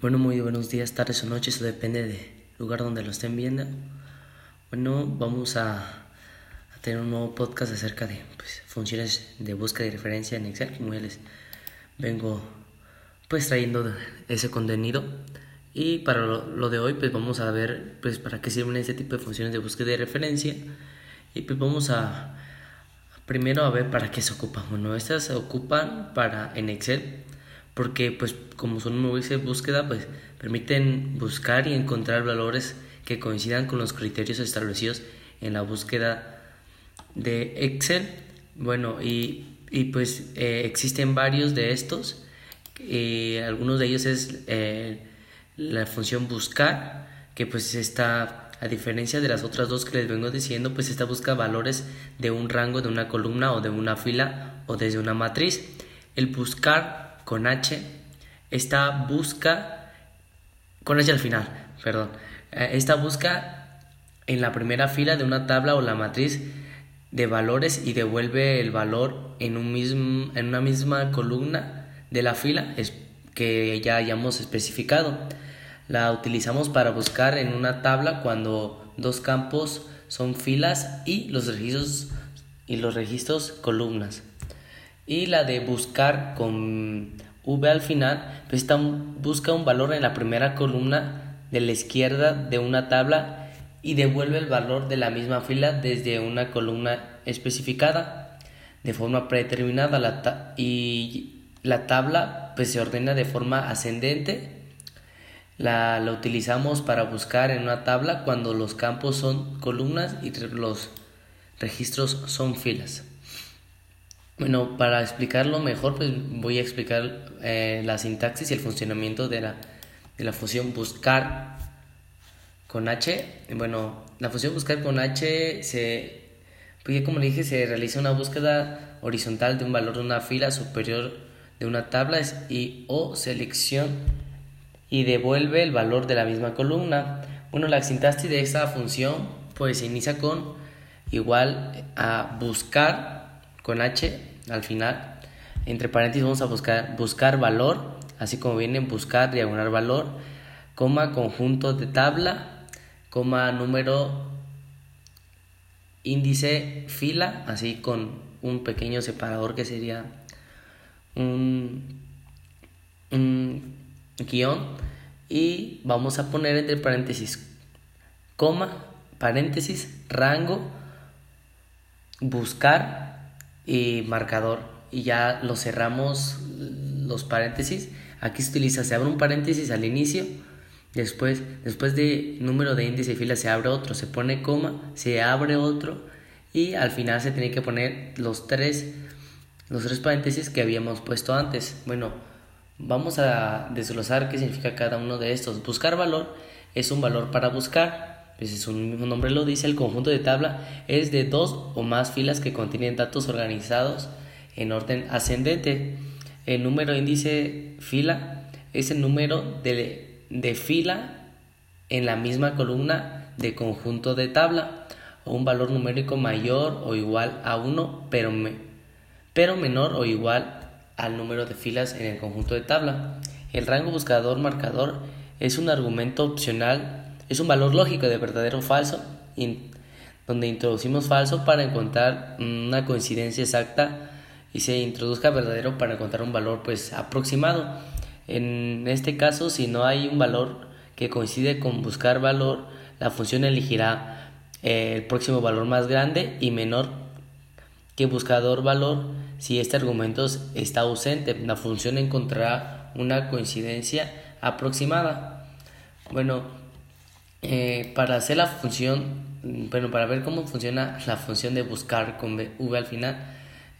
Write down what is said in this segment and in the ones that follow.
Bueno, muy buenos días, tardes o noches, eso depende del lugar donde lo estén viendo. Bueno, vamos a, a tener un nuevo podcast acerca de pues, funciones de búsqueda y referencia en Excel, como ya les vengo pues trayendo ese contenido. Y para lo, lo, de hoy, pues vamos a ver pues para qué sirven este tipo de funciones de búsqueda y referencia. Y pues vamos a primero a ver para qué se ocupan. Bueno, estas se ocupan para en Excel porque pues como son un de búsqueda pues permiten buscar y encontrar valores que coincidan con los criterios establecidos en la búsqueda de Excel. Bueno y, y pues eh, existen varios de estos. Y algunos de ellos es eh, la función buscar que pues está a diferencia de las otras dos que les vengo diciendo pues esta busca valores de un rango de una columna o de una fila o desde una matriz. El buscar con H, esta busca, con H al final, perdón, eh, esta busca en la primera fila de una tabla o la matriz de valores y devuelve el valor en, un en una misma columna de la fila que ya hayamos especificado. La utilizamos para buscar en una tabla cuando dos campos son filas y los registros y los registros columnas y la de buscar con V al final, pues busca un valor en la primera columna de la izquierda de una tabla y devuelve el valor de la misma fila desde una columna especificada de forma predeterminada. La y la tabla pues se ordena de forma ascendente. La, la utilizamos para buscar en una tabla cuando los campos son columnas y los registros son filas bueno, para explicarlo mejor, pues voy a explicar eh, la sintaxis y el funcionamiento de la, de la función buscar con H. Bueno, la función buscar con H se, pues como le dije, se realiza una búsqueda horizontal de un valor de una fila superior de una tabla y o selección y devuelve el valor de la misma columna. Bueno, la sintaxis de esta función pues se inicia con igual a buscar con H al final. Entre paréntesis vamos a buscar, buscar valor, así como viene buscar, diagonal valor, coma, conjunto de tabla, coma, número, índice, fila, así con un pequeño separador que sería un, un guion. Y vamos a poner entre paréntesis, coma, paréntesis, rango, buscar y marcador y ya lo cerramos los paréntesis. Aquí se utiliza, se abre un paréntesis al inicio, después, después de número de índice y fila se abre otro, se pone coma, se abre otro y al final se tiene que poner los tres, los tres paréntesis que habíamos puesto antes. Bueno, vamos a desglosar qué significa cada uno de estos. Buscar valor es un valor para buscar pues su mismo nombre lo dice, el conjunto de tabla es de dos o más filas que contienen datos organizados en orden ascendente. El número índice fila es el número de, de fila en la misma columna de conjunto de tabla o un valor numérico mayor o igual a 1 pero, pero menor o igual al número de filas en el conjunto de tabla. El rango buscador marcador es un argumento opcional es un valor lógico de verdadero o falso, donde introducimos falso para encontrar una coincidencia exacta y se introduzca verdadero para encontrar un valor pues aproximado. En este caso, si no hay un valor que coincide con buscar valor, la función elegirá eh, el próximo valor más grande y menor que buscador valor si este argumento está ausente. La función encontrará una coincidencia aproximada. Bueno, eh, para hacer la función, bueno, para ver cómo funciona la función de buscar con V al final,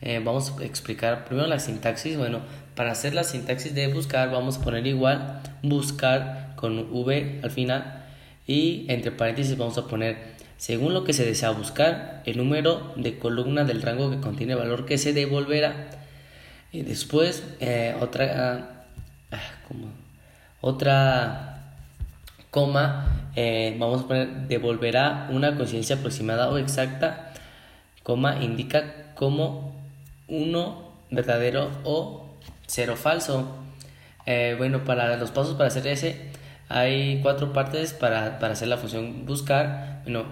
eh, vamos a explicar primero la sintaxis. Bueno, para hacer la sintaxis de buscar, vamos a poner igual buscar con V al final y entre paréntesis vamos a poner según lo que se desea buscar, el número de columna del rango que contiene el valor que se devolverá. Y después, eh, otra, ah, como, otra coma, eh, vamos a poner, devolverá una conciencia aproximada o exacta, coma, indica como uno verdadero o cero falso. Eh, bueno, para los pasos para hacer ese, hay cuatro partes para, para hacer la función buscar. Bueno,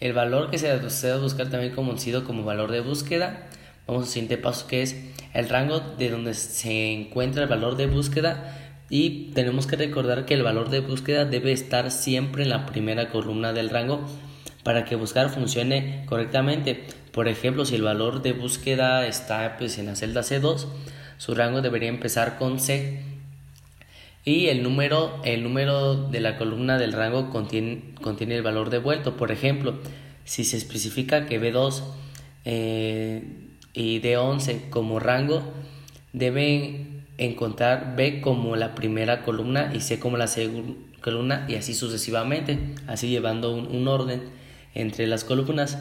el valor que se debe buscar también conocido como valor de búsqueda. Vamos al siguiente paso que es el rango de donde se encuentra el valor de búsqueda y tenemos que recordar que el valor de búsqueda debe estar siempre en la primera columna del rango para que buscar funcione correctamente. Por ejemplo, si el valor de búsqueda está pues, en la celda C2, su rango debería empezar con C y el número, el número de la columna del rango contiene, contiene el valor devuelto. Por ejemplo, si se especifica que B2 eh, y D11 como rango, deben encontrar B como la primera columna y C como la segunda columna y así sucesivamente, así llevando un, orden entre las columnas.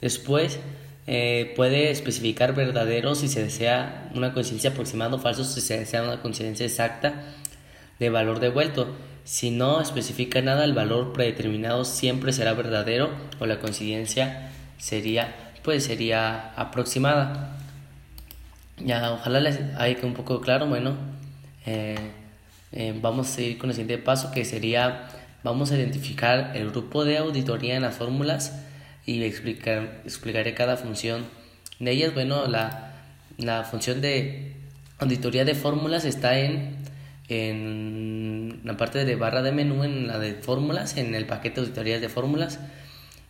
Después eh, puede especificar verdadero si se desea una coincidencia aproximada o falso si se desea una coincidencia exacta de valor devuelto. Si no especifica nada, el valor predeterminado siempre será verdadero o la coincidencia sería, pues sería aproximada. Ya, ojalá les haya un poco claro. Bueno, eh, eh, vamos a ir con el siguiente paso que sería, vamos a identificar el grupo de auditoría en las fórmulas y explicar, explicaré cada función de ellas. Bueno, la, la función de auditoría de fórmulas está en en la parte de barra de menú, en la de fórmulas, en el paquete de auditorías de fórmulas.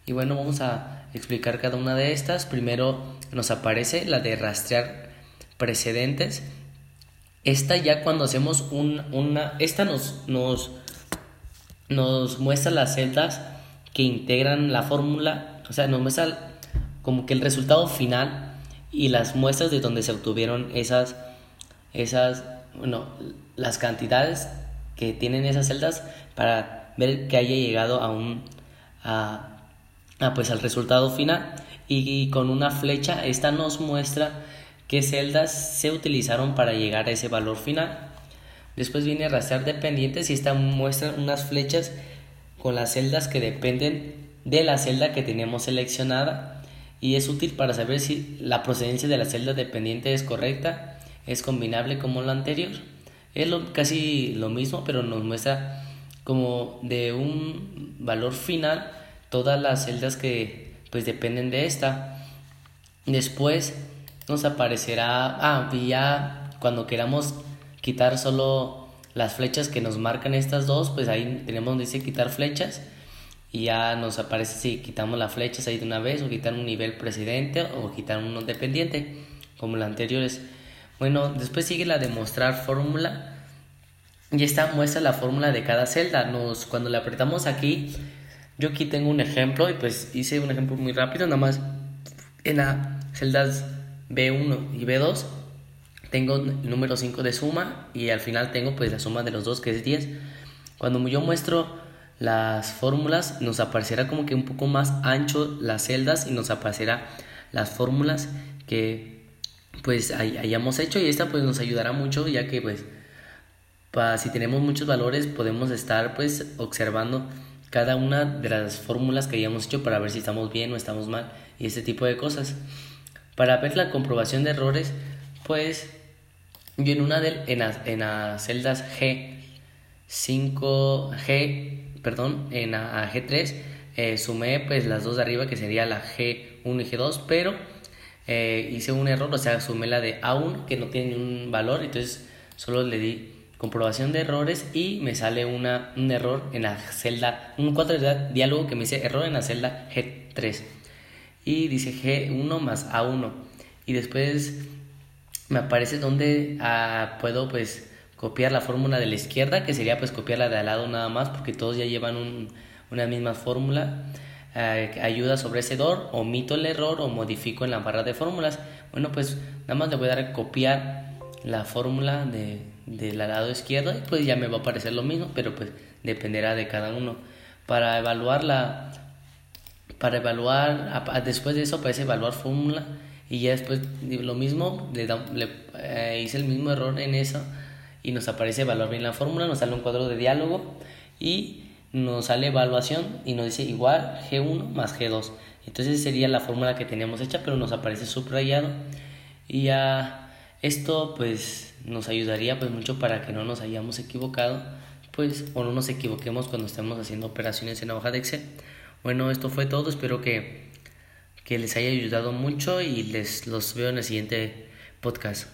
Y bueno, vamos a explicar cada una de estas. Primero nos aparece la de rastrear precedentes. Esta ya cuando hacemos un, una, esta nos, nos, nos muestra las celdas que integran la fórmula, o sea, nos muestra como que el resultado final y las muestras de donde se obtuvieron esas, esas, bueno, las cantidades que tienen esas celdas para ver que haya llegado a un a, pues al resultado final y, con una flecha esta nos muestra qué celdas se utilizaron para llegar a ese valor final después viene rastrear dependientes y esta muestra unas flechas con las celdas que dependen de la celda que tenemos seleccionada y es útil para saber si la procedencia de la celda dependiente es correcta es combinable como la anterior es casi lo mismo, pero nos muestra como de un valor final todas las celdas que pues dependen de esta. Después nos aparecerá, ah, y ya cuando queramos quitar solo las flechas que nos marcan estas dos, pues ahí tenemos donde dice quitar flechas y ya nos aparece si quitamos las flechas ahí de una vez o quitar un nivel precedente o quitar uno dependiente como las anteriores. Bueno, después sigue la de mostrar fórmula. Y esta muestra la fórmula de cada celda. Nos, cuando le apretamos aquí, yo aquí tengo un ejemplo y pues hice un ejemplo muy rápido. Nada más en las celdas B1 y B2 tengo el número 5 de suma y al final tengo pues la suma de los dos que es 10. Cuando yo muestro las fórmulas nos aparecerá como que un poco más ancho las celdas y nos aparecerá las fórmulas que pues hayamos hecho y esta pues nos ayudará mucho ya que pues si tenemos muchos valores podemos estar pues observando cada una de las fórmulas que hayamos hecho para ver si estamos bien o estamos mal y ese tipo de cosas. Para ver la comprobación de errores pues yo en una de en, en las celdas G 5G perdón en la G3 eh, sumé pues las dos de arriba que sería la G1 y G2 pero eh, hice un error, o sea, sumé la de A1 que no tiene un valor, entonces solo le di comprobación de errores y me sale una, un error en la celda, un cuadro de diálogo que me dice error en la celda G3 y dice G1 más A1 y después me aparece donde ah, puedo pues copiar la fórmula de la izquierda que sería pues copiar la de al lado nada más porque todos ya llevan un, una misma fórmula eh, ayuda sobre ese error, omito el error o modifico en la barra de fórmulas. Bueno, pues nada más le voy a dar a copiar la fórmula de, del lado izquierdo y pues ya me va a aparecer lo mismo, pero pues dependerá de cada uno. Para evaluar la, para evaluar, después de eso aparece evaluar fórmula y ya después lo mismo, le, le eh, hice el mismo error en eso y nos aparece evaluar bien la fórmula, nos sale un cuadro de diálogo y nos sale evaluación y nos dice igual G1 más G2. Entonces sería la fórmula que teníamos hecha, pero nos aparece subrayado. Y ya Esto pues nos ayudaría pues mucho para que no nos hayamos equivocado pues o no nos equivoquemos cuando estemos haciendo operaciones en la hoja de Excel. Bueno, esto fue todo, espero que, que les haya ayudado mucho y les los veo en el siguiente podcast.